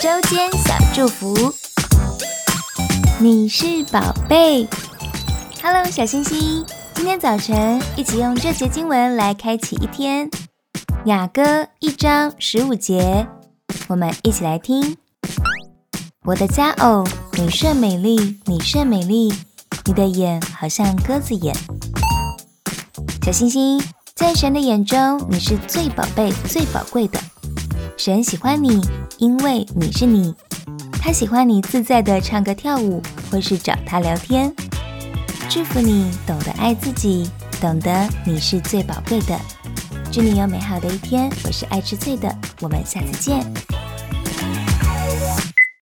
周间小祝福，你是宝贝。Hello，小星星，今天早晨一起用这节经文来开启一天。雅歌一章十五节，我们一起来听。我的佳偶，你甚美丽，你甚美丽，你的眼好像鸽子眼。小星星，在神的眼中，你是最宝贝、最宝贵的。神喜欢你，因为你是你。他喜欢你自在的唱歌跳舞，或是找他聊天。祝福你懂得爱自己，懂得你是最宝贵的。祝你有美好的一天。我是爱吃脆的，我们下次见。